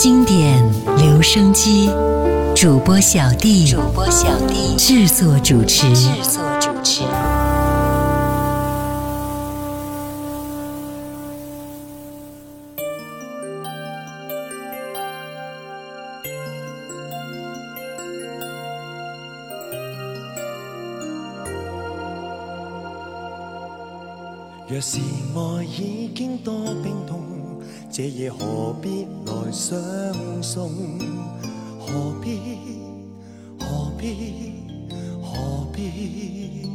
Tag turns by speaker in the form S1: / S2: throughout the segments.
S1: 经典留声机，主播小弟，主播小弟制作主持，制作主持。
S2: 若是爱已经多冰冻。这夜何必来相送？何必何必何必？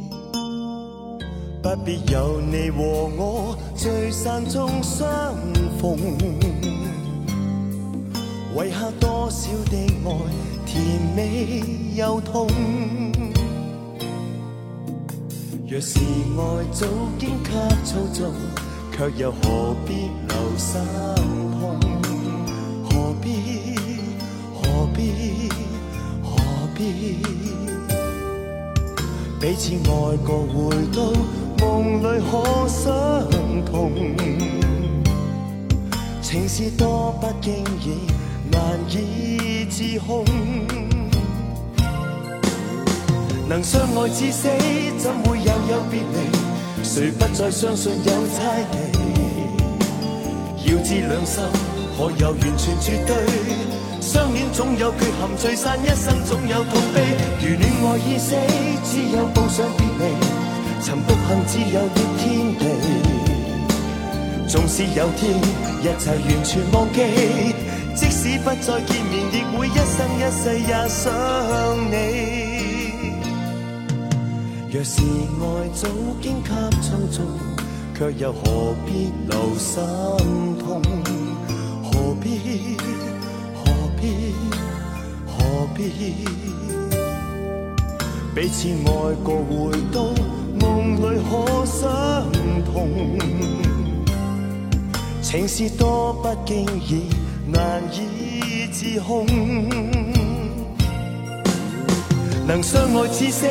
S2: 不必有你和我聚散中相逢，遗下多少的爱，甜美又痛。若是爱早经给操纵。却又何必留心痛？何必何必何必？彼此爱过，回到梦里可相同。情是多不经意，难以自控。能相爱至死，怎会又有别离？谁不再相信有猜忌？要知两心可有完全绝对？相恋总有缺陷，聚散一生总有痛悲。如恋爱已死，只有步上别离。曾独行只有的天地，纵使有天一切完全忘记，即使不再见面，亦会一生一世也想你。若是爱早经给操纵，却又何必留心痛？何必何必何必？彼此爱过，回到梦里可心痛。情是多不经意，难以自控。能相爱至死，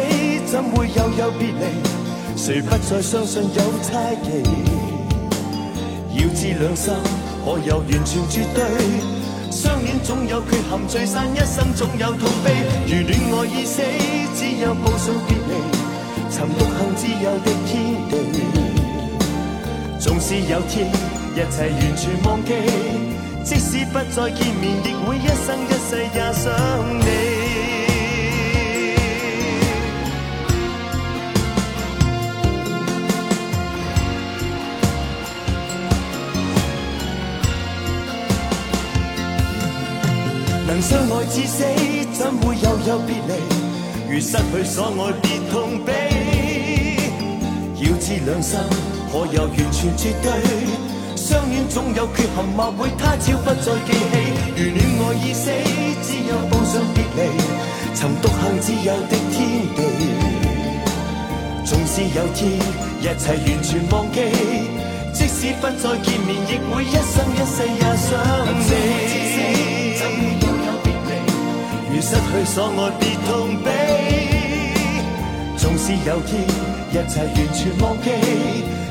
S2: 怎会又有别离？谁不再相信有猜忌？要知两心可有完全绝对？相恋总有缺陷，聚散一生总有痛悲。如恋爱已死，只有无数别离。寻独行自由的天地，纵使有天一切完全忘记，即使不再见面，亦会一生一世也想你。能相爱至死，怎会又有别离？如失去所爱，别痛悲。要知两心可有完全绝对？相恋总有缺陷，或会他朝不再记起。如恋爱已死，只有报上别离。曾独行自由的天地，纵使有天一切完全忘记，即使不再见面，亦会一生一世也想你。如失去所爱，别痛悲。纵是有天一切完全忘记，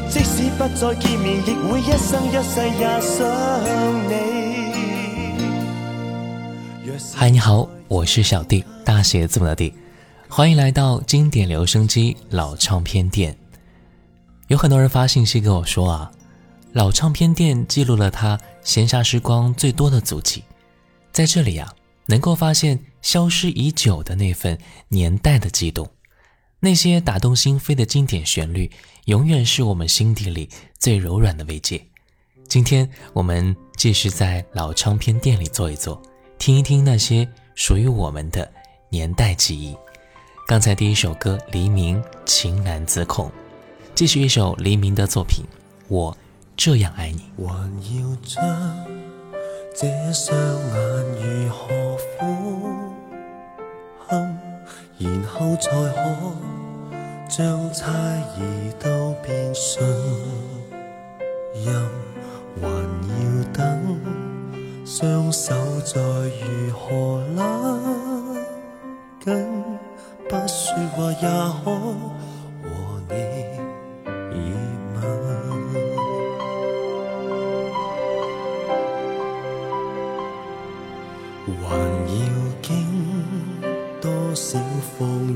S2: 即使不再见面，亦会一生一世也想你。
S3: 嗨，你好，我是小弟，大写字母的弟，欢迎来到经典留声机老唱片店。有很多人发信息跟我说啊，老唱片店记录了他闲暇时光最多的足迹，在这里呀、啊。能够发现消失已久的那份年代的悸动，那些打动心扉的经典旋律，永远是我们心底里最柔软的慰藉。今天我们继续在老唱片店里坐一坐，听一听那些属于我们的年代记忆。刚才第一首歌《黎明》，情难自控，继续一首黎明的作品。我这样爱你。
S2: 这双眼如何堪，然后才可将猜疑都变信任？还要等双手再如何拉紧，不说话也可和你。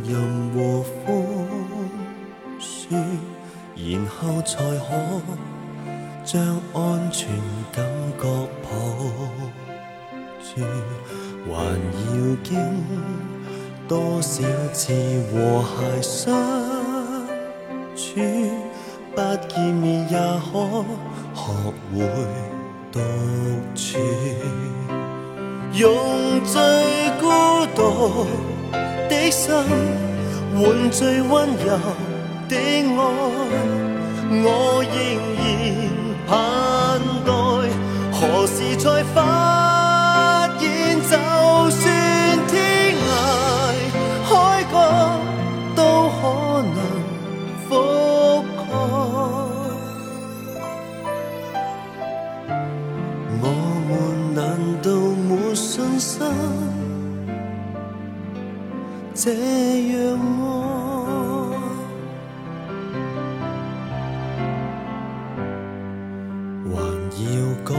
S2: 任和风雪，然后才可将安全感觉抱住。还要经多少次和谐相处？不见面也可学会独处，用最孤独。心，换最温柔的爱，我仍然盼待，何时再返？这样爱，还要讲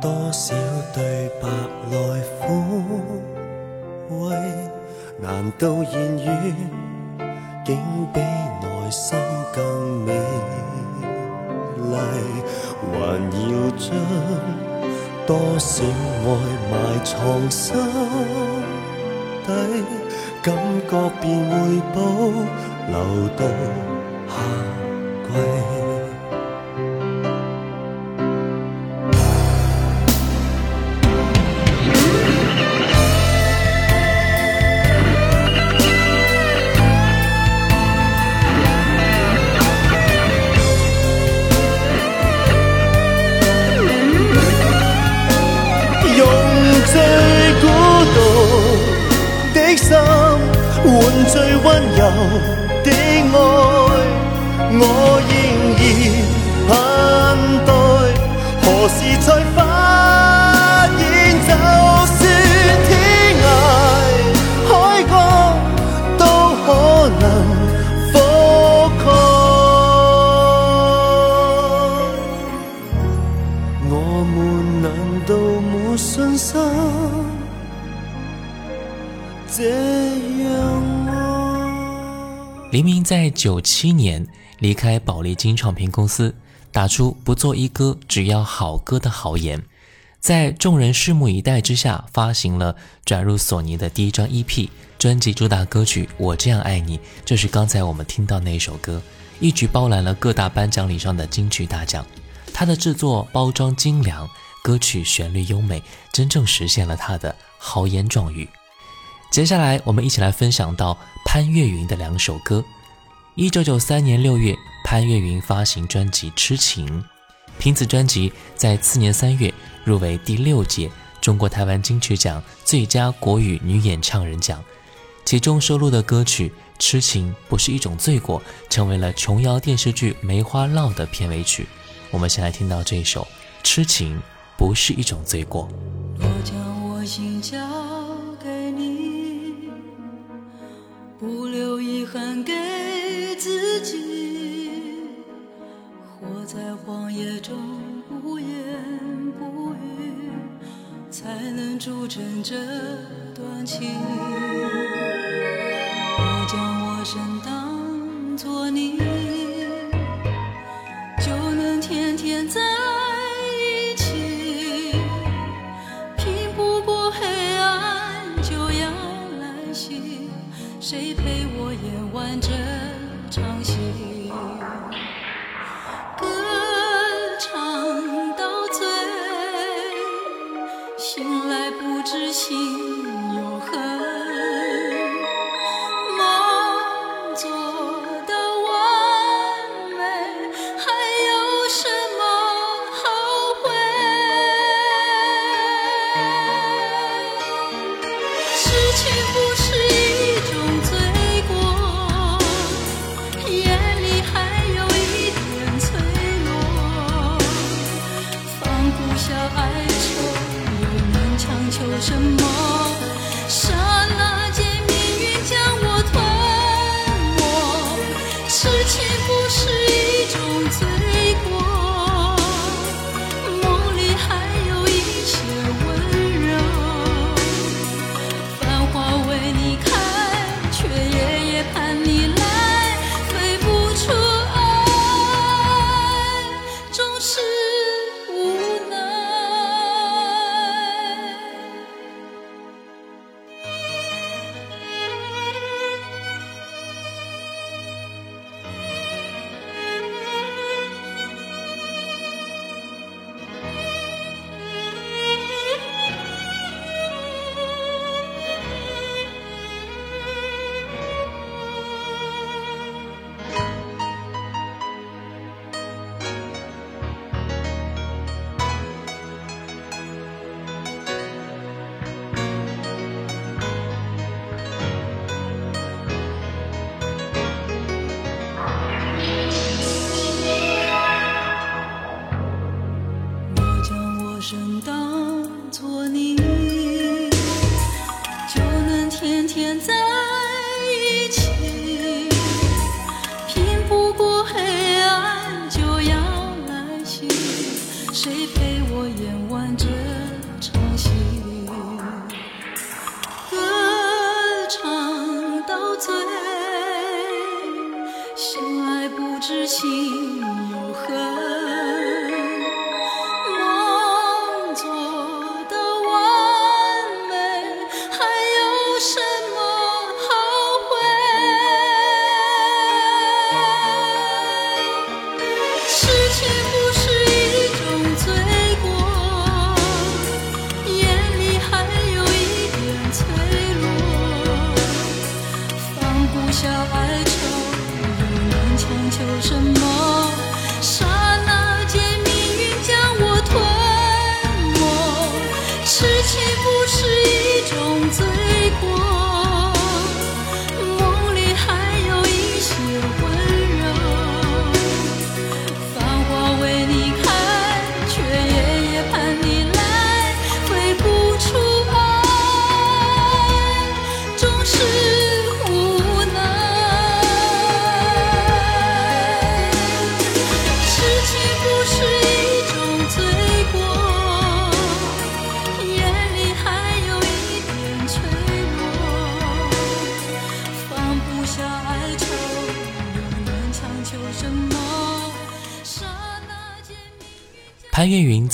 S2: 多少对白来抚慰？难道言语竟比内心更美丽？还要将多少爱埋藏心底？感觉便会保留到。
S3: 黎明在九七年离开宝丽金唱片公司，打出“不做一哥，只要好歌”的豪言，在众人拭目以待之下，发行了转入索尼的第一张 EP 专辑，主打歌曲《我这样爱你》，就是刚才我们听到那首歌，一举包揽了各大颁奖礼上的金曲大奖。它的制作包装精良。歌曲旋律优美，真正实现了他的豪言壮语。接下来，我们一起来分享到潘越云的两首歌。一九九三年六月，潘越云发行专辑《痴情》，凭此专辑在次年三月入围第六届中国台湾金曲奖最佳国语女演唱人奖。其中收录的歌曲《痴情》不是一种罪过，成为了琼瑶电视剧《梅花烙》的片尾曲。我们先来听到这首《痴情》。不是一种罪过
S4: 我将我心交给你不留遗憾给自己活在荒野中不言不语才能铸成这段情我将陌生到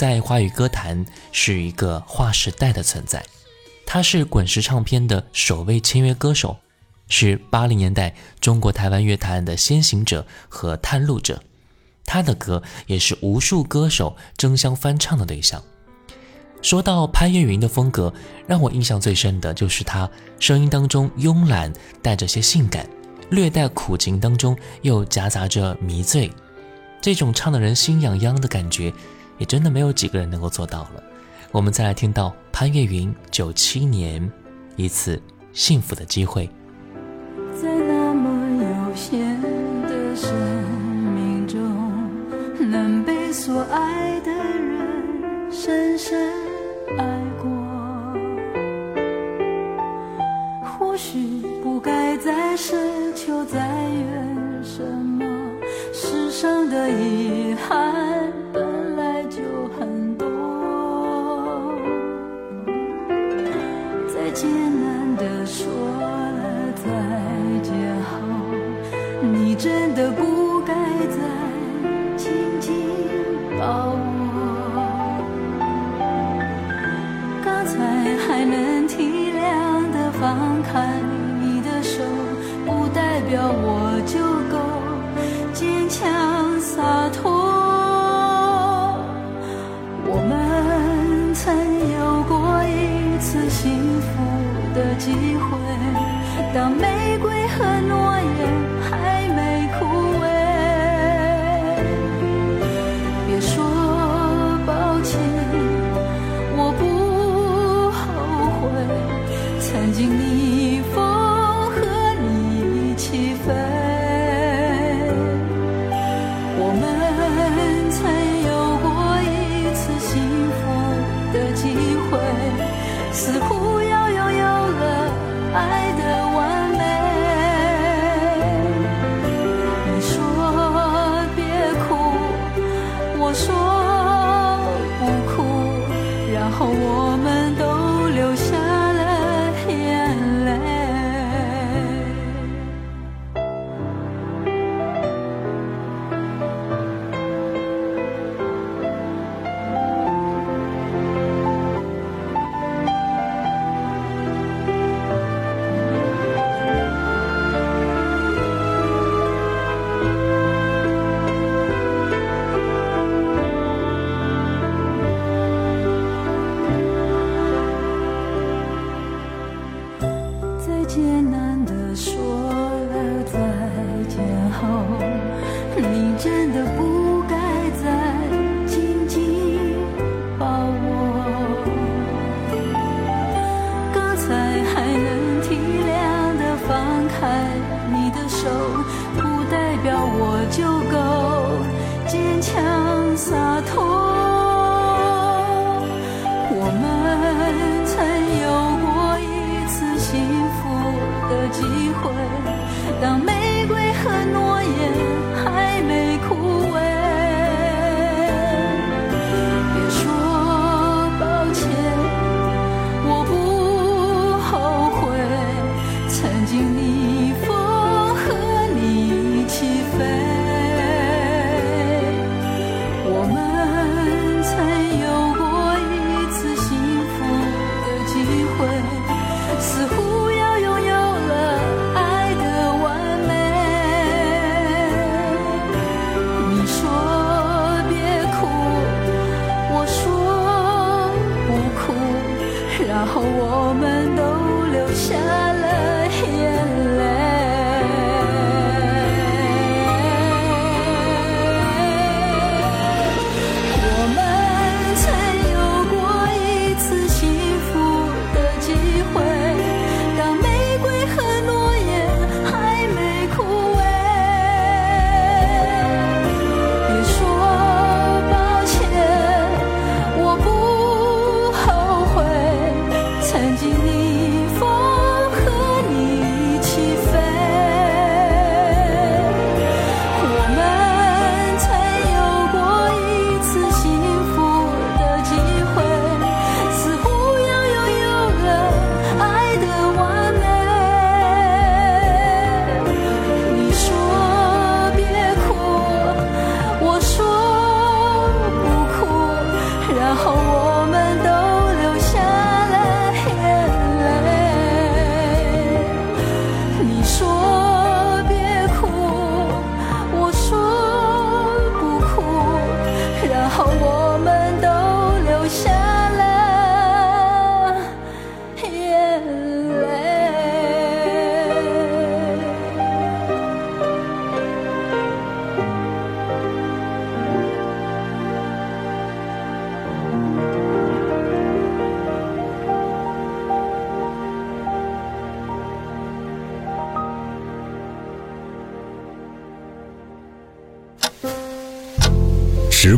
S3: 在华语歌坛是一个划时代的存在，他是滚石唱片的首位签约歌手，是八零年代中国台湾乐坛的先行者和探路者。他的歌也是无数歌手争相翻唱的对象。说到潘越云的风格，让我印象最深的就是他声音当中慵懒，带着些性感，略带苦情当中又夹杂着迷醉，这种唱的人心痒痒的感觉。也真的没有几个人能够做到了。我们再来听到潘越云九七年一次幸福的机会。
S4: 在那么有限的生命中，能被所爱的人深深爱过，或许不该再奢求再怨什么世上的遗憾。当玫瑰和诺言。艰难。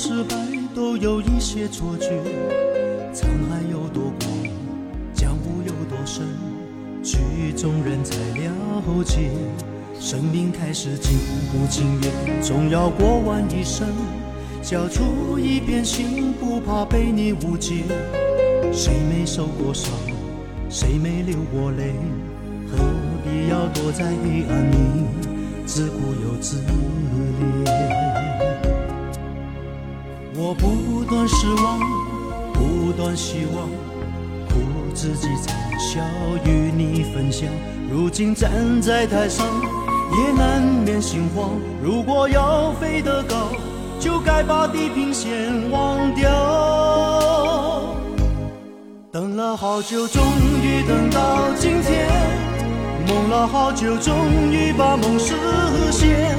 S5: 失败都有一些错觉，沧海有多广，江湖有多深，曲中人才了解。生命开始，情不情愿，总要过完一生。交出一片心，不怕被你误解。谁没受过伤，谁没流过泪，何必要躲在黑暗里自顾又自怜？我不断失望，不断希望，苦自己，惨笑，与你分享。如今站在台上，也难免心慌。如果要飞得高，就该把地平线忘掉。等了好久，终于等到今天；梦了好久，终于把梦实现。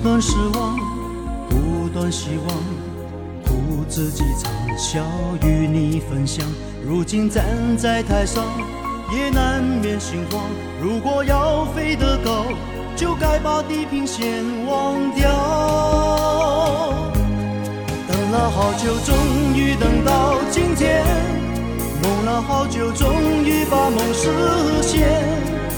S5: 不断失望，不断希望，苦自己尝，笑与你分享。如今站在台上，也难免心慌。如果要飞得高，就该把地平线忘掉。等了好久，终于等到今天；梦了好久，终于把梦实现。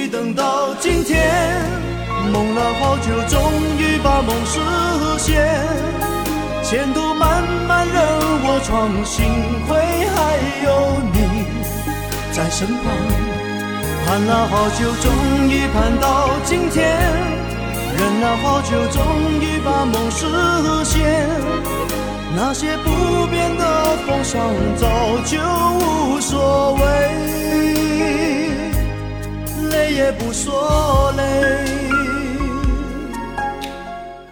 S5: 等到今天，梦了好久，终于把梦实现。前途漫漫，任我闯，幸亏还有你在身旁。盼了好久，终于盼到今天。忍了好久，终于把梦实现。那些不变的风霜，早就无所谓。不累。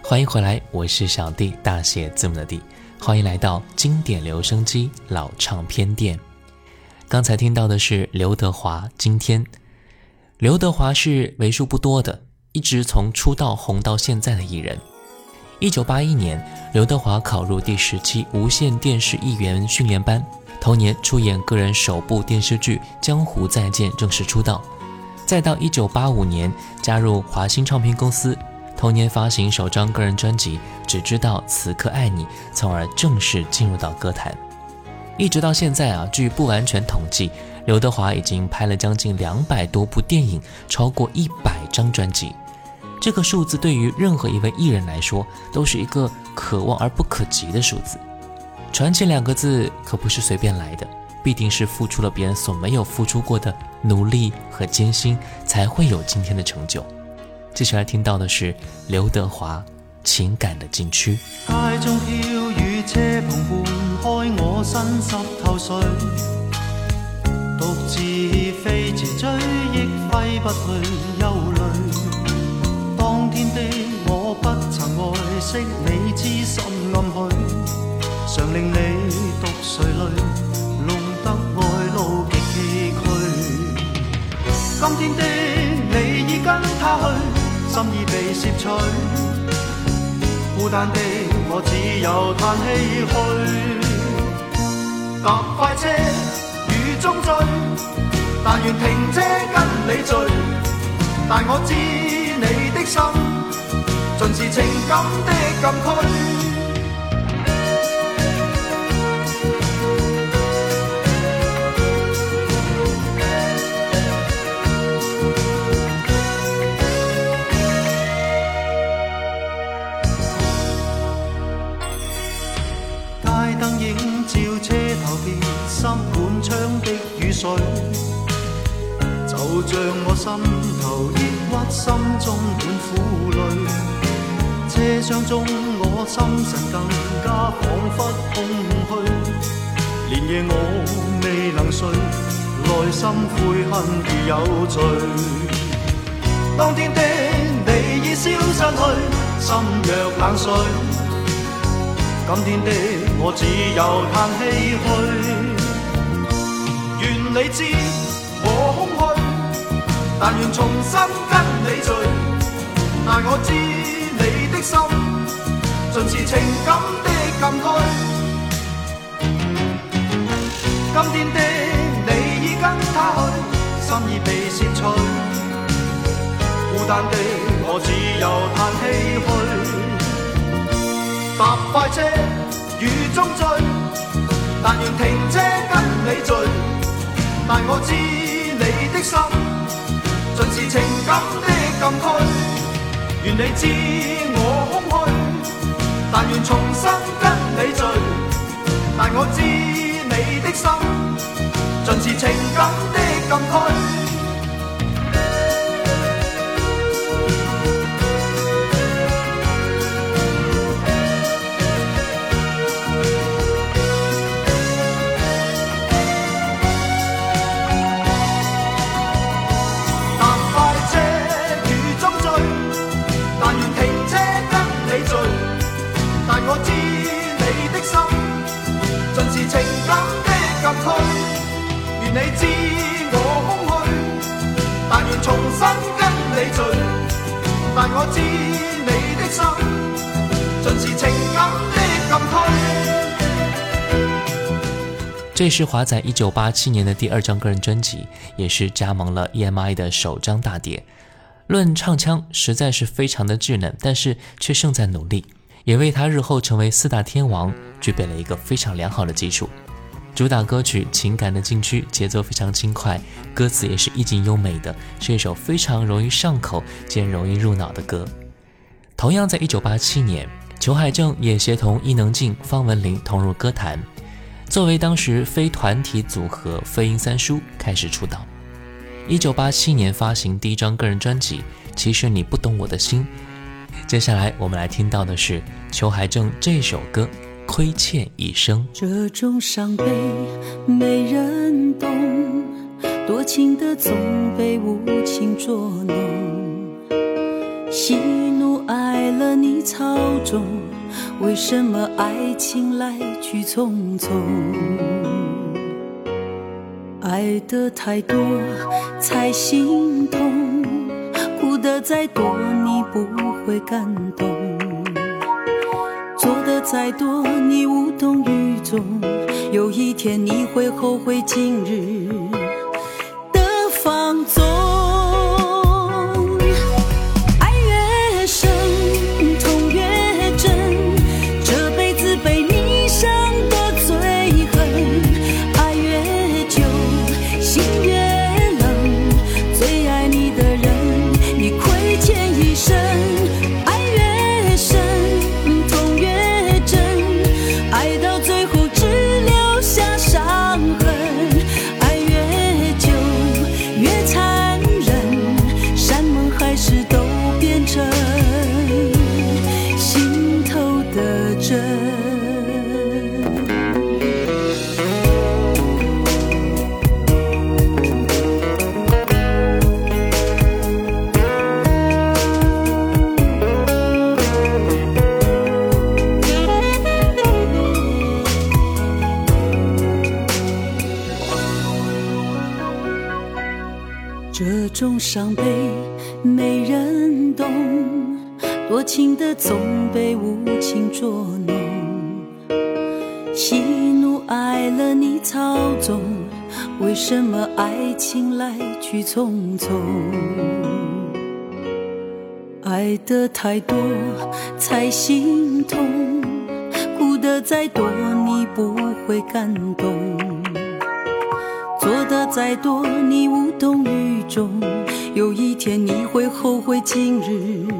S3: 欢迎回来，我是小弟，大写字母的弟，欢迎来到经典留声机老唱片店。刚才听到的是刘德华。今天，刘德华是为数不多的一直从出道红到现在的艺人。一九八一年，刘德华考入第十期无线电视艺员训练班，同年出演个人首部电视剧《江湖再见》，正式出道。再到一九八五年加入华星唱片公司，同年发行首张个人专辑《只知道此刻爱你》，从而正式进入到歌坛。一直到现在啊，据不完全统计，刘德华已经拍了将近两百多部电影，超过一百张专辑。这个数字对于任何一位艺人来说，都是一个可望而不可及的数字。传奇两个字可不是随便来的。必定是付出了别人所没有付出过的努力和艰辛，才会有今天的成就。接下来听到的是刘德华《情感的禁区》，街中飘雨，
S5: 车棚换开，我身湿透水，独自飞驰追忆，挥不去忧虑。当天的我，不曾爱惜你之心暗去，常令你独谁泪。得爱路极崎岖，今天的你已跟他去，心已被摄取，孤单的我只有叹唏嘘。搭快车雨中追，但愿停车跟你聚，但我知你的心尽是情感的禁区。像我心头抑郁，心中满苦泪。车厢中我心神更加恍佛空虚，连夜我未能睡，内心悔恨如有罪。当天的你已消失去，心若冷水，今天的我只有叹唏嘘。愿你知。但愿重新跟你聚，但我知你的心，尽是情感的禁区。今天的你已跟他去，心意被摄取，孤单的我只有叹唏嘘。搭快车雨中追，但愿停车跟你聚，但我知你的心。尽是情感的禁区，愿你知我空虚，但愿重新跟你聚。但我知你的心，尽是情感的禁区。
S3: 这是华仔一九八七年的第二张个人专辑，也是加盟了 EMI 的首张大碟。论唱腔，实在是非常的稚嫩，但是却胜在努力，也为他日后成为四大天王，具备了一个非常良好的基础。主打歌曲《情感的禁区》，节奏非常轻快，歌词也是意境优美的，是一首非常容易上口兼容易入脑的歌。同样，在1987年，裘海正也协同伊能静、方文琳同入歌坛，作为当时非团体组合飞鹰三叔开始出道。1987年发行第一张个人专辑《其实你不懂我的心》。接下来我们来听到的是裘海正这首歌。亏欠一生，
S4: 这种伤悲没人懂。多情的总被无情捉弄，喜怒哀乐你操纵，为什么爱情来去匆匆？爱的太多才心痛，哭的再多你不会感动。做的再多，你无动于衷，有一天你会后悔今日。什么爱情来去匆匆，爱的太多才心痛，哭的再多你不会感动，做的再多你无动于衷，有一天你会后悔今日。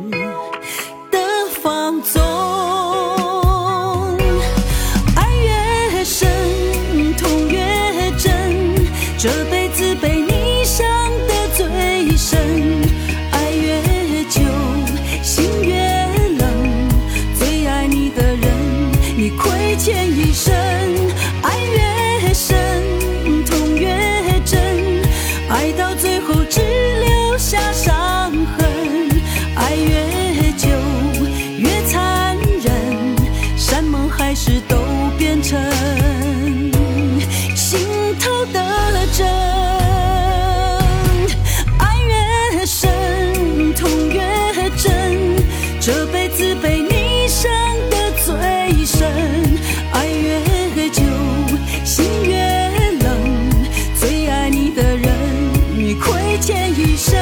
S4: 一生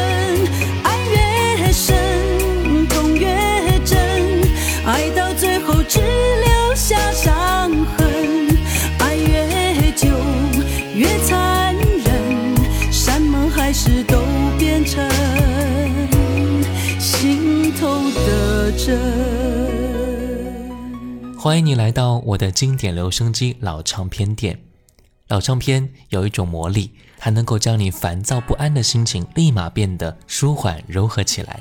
S4: 爱越深，痛越真爱到最后只留下伤痕。爱越久，越残忍，山盟海誓都变成心头的针。
S3: 欢迎你来到我的经典留声机老唱片店，老唱片有一种魔力。还能够将你烦躁不安的心情立马变得舒缓柔和起来，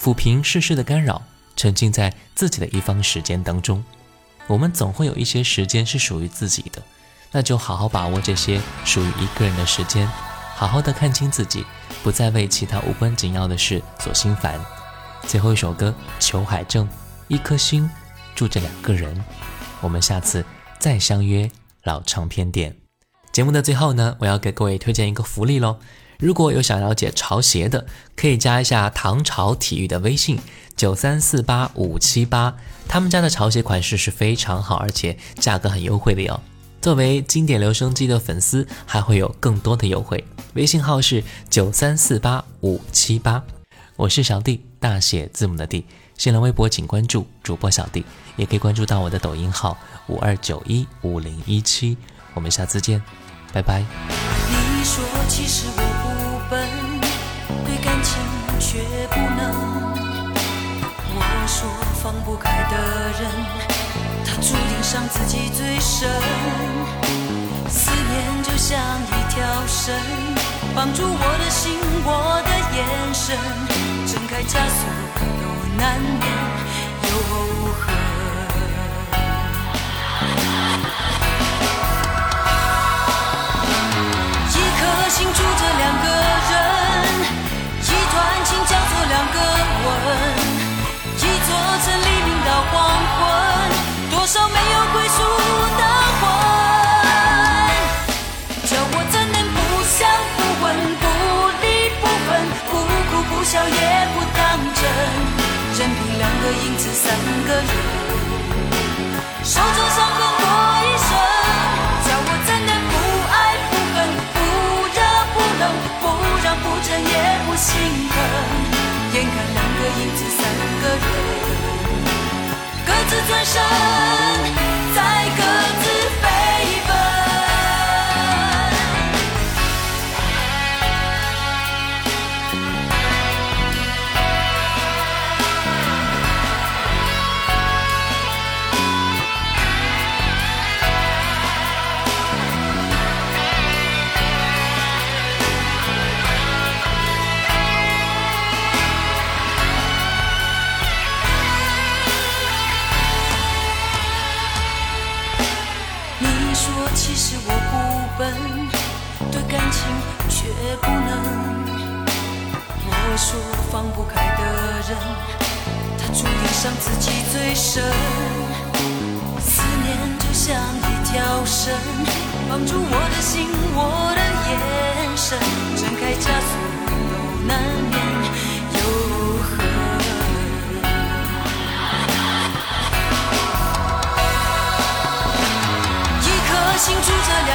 S3: 抚平世事的干扰，沉浸在自己的一方时间当中。我们总会有一些时间是属于自己的，那就好好把握这些属于一个人的时间，好好的看清自己，不再为其他无关紧要的事所心烦。最后一首歌，裘海正《一颗心住着两个人》。我们下次再相约老唱片店。节目的最后呢，我要给各位推荐一个福利喽。如果有想了解潮鞋的，可以加一下唐朝体育的微信九三四八五七八，他们家的潮鞋款式是非常好，而且价格很优惠的哟。作为经典留声机的粉丝，还会有更多的优惠。微信号是九三四八五七八。我是小弟，大写字母的 D。新浪微博请关注主播小弟，也可以关注到我的抖音号五二九一五零一七。我们下次见。拜拜，
S4: 你说其实我不笨，对感情却不能。我说放不开的人，他注定伤自己最深。思念就像一条绳，绑住我的心，我的眼神，睁开枷锁又难免有恨。心住着两个人。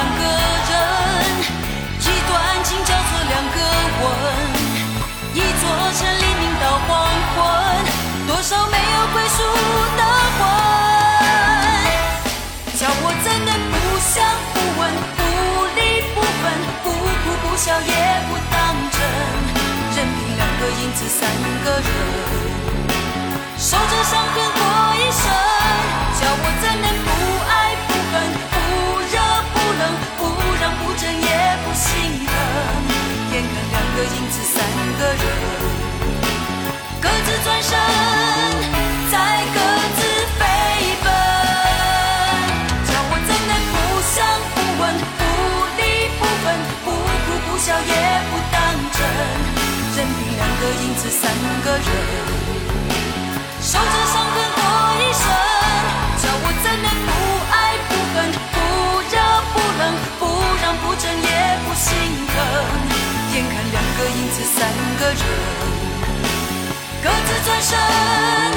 S4: 两个人，一段情交错，两个吻，一座城，黎明到黄昏，多少没有归宿的魂。叫我怎能不想不问不离不分，不哭不笑也不当真，任凭两个影子三个人，守着伤痕过一生。叫我怎能。影子三个人，各自转身，再各自飞奔。叫我怎能不想不问不离不分，不哭不笑也不当真。任凭两个影子三个人，受着伤痕。一生。